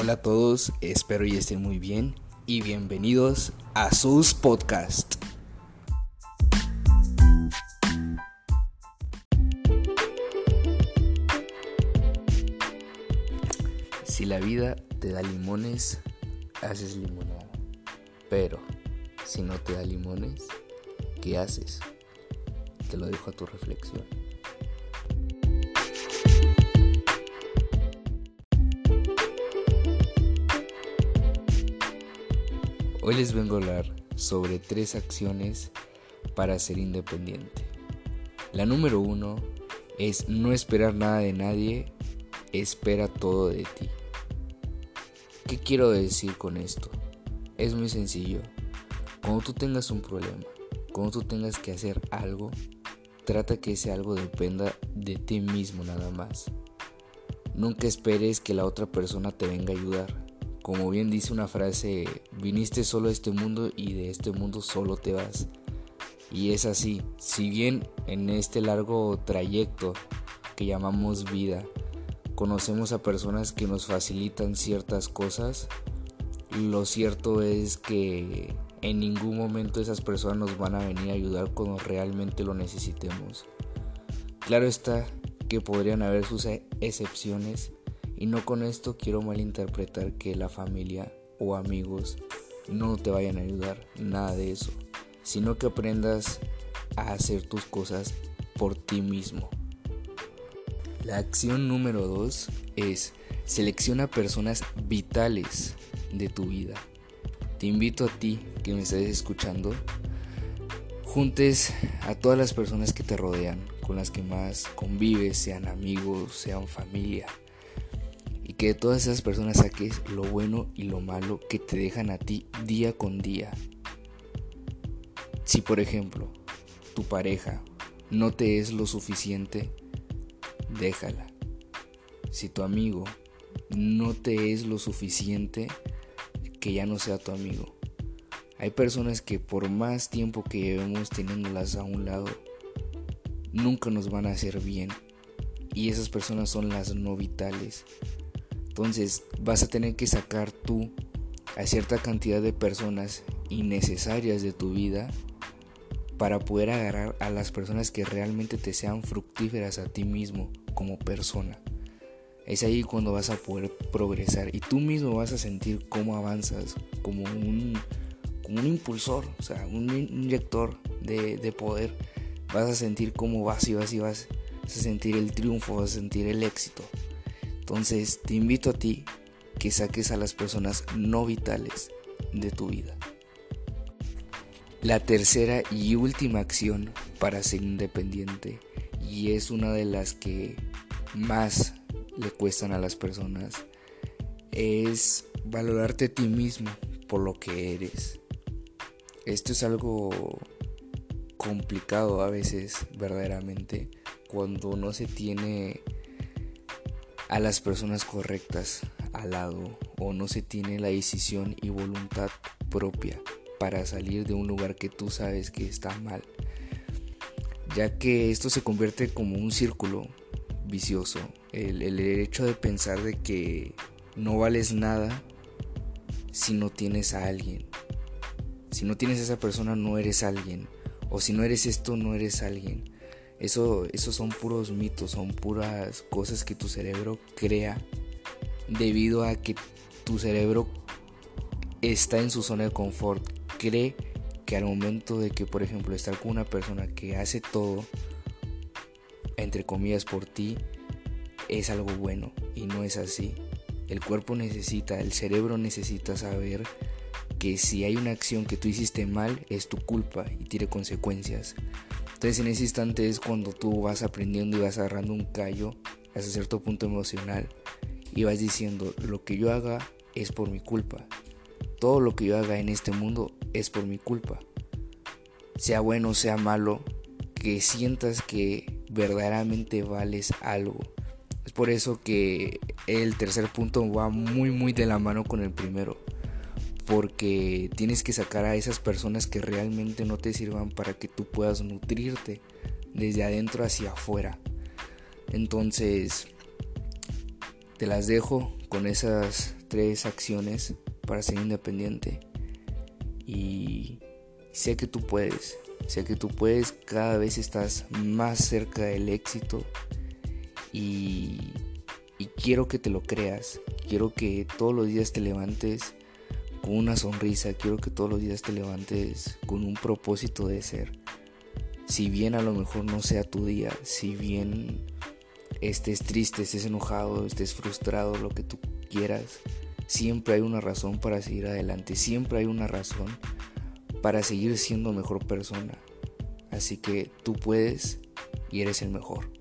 Hola a todos, espero y estén muy bien y bienvenidos a sus podcast. Si la vida te da limones, haces limonada. Pero si no te da limones, ¿qué haces? Te lo dejo a tu reflexión. Hoy les vengo a hablar sobre tres acciones para ser independiente. La número uno es no esperar nada de nadie, espera todo de ti. ¿Qué quiero decir con esto? Es muy sencillo. Cuando tú tengas un problema, cuando tú tengas que hacer algo, trata que ese algo dependa de ti mismo nada más. Nunca esperes que la otra persona te venga a ayudar como bien dice una frase, viniste solo a este mundo y de este mundo solo te vas. Y es así, si bien en este largo trayecto que llamamos vida, conocemos a personas que nos facilitan ciertas cosas, lo cierto es que en ningún momento esas personas nos van a venir a ayudar cuando realmente lo necesitemos. Claro está que podrían haber sus excepciones, y no con esto quiero malinterpretar que la familia o amigos no te vayan a ayudar, nada de eso, sino que aprendas a hacer tus cosas por ti mismo. La acción número 2 es selecciona personas vitales de tu vida. Te invito a ti que me estés escuchando, juntes a todas las personas que te rodean, con las que más convives, sean amigos, sean familia que de todas esas personas saques lo bueno y lo malo que te dejan a ti día con día. Si por ejemplo tu pareja no te es lo suficiente, déjala. Si tu amigo no te es lo suficiente, que ya no sea tu amigo. Hay personas que por más tiempo que llevemos teniéndolas a un lado, nunca nos van a hacer bien. Y esas personas son las no vitales. Entonces vas a tener que sacar tú a cierta cantidad de personas innecesarias de tu vida para poder agarrar a las personas que realmente te sean fructíferas a ti mismo como persona. Es ahí cuando vas a poder progresar y tú mismo vas a sentir cómo avanzas como un, un impulsor, o sea, un inyector de, de poder. Vas a sentir cómo vas y vas y vas a sentir el triunfo, vas a sentir el éxito. Entonces te invito a ti que saques a las personas no vitales de tu vida. La tercera y última acción para ser independiente y es una de las que más le cuestan a las personas es valorarte a ti mismo por lo que eres. Esto es algo complicado a veces verdaderamente cuando no se tiene a las personas correctas al lado o no se tiene la decisión y voluntad propia para salir de un lugar que tú sabes que está mal, ya que esto se convierte como un círculo vicioso, el, el hecho de pensar de que no vales nada si no tienes a alguien, si no tienes a esa persona no eres alguien, o si no eres esto no eres alguien. Eso, son puros mitos, son puras cosas que tu cerebro crea debido a que tu cerebro está en su zona de confort. Cree que al momento de que, por ejemplo, estar con una persona que hace todo, entre comillas, por ti, es algo bueno y no es así. El cuerpo necesita, el cerebro necesita saber que si hay una acción que tú hiciste mal, es tu culpa y tiene consecuencias. Entonces en ese instante es cuando tú vas aprendiendo y vas agarrando un callo hasta cierto punto emocional y vas diciendo lo que yo haga es por mi culpa. Todo lo que yo haga en este mundo es por mi culpa. Sea bueno, sea malo, que sientas que verdaderamente vales algo. Es por eso que el tercer punto va muy muy de la mano con el primero porque tienes que sacar a esas personas que realmente no te sirvan para que tú puedas nutrirte desde adentro hacia afuera. Entonces, te las dejo con esas tres acciones para ser independiente. Y sé que tú puedes, sé que tú puedes, cada vez estás más cerca del éxito y, y quiero que te lo creas, quiero que todos los días te levantes con una sonrisa, quiero que todos los días te levantes con un propósito de ser. Si bien a lo mejor no sea tu día, si bien estés triste, estés enojado, estés frustrado, lo que tú quieras, siempre hay una razón para seguir adelante, siempre hay una razón para seguir siendo mejor persona. Así que tú puedes y eres el mejor.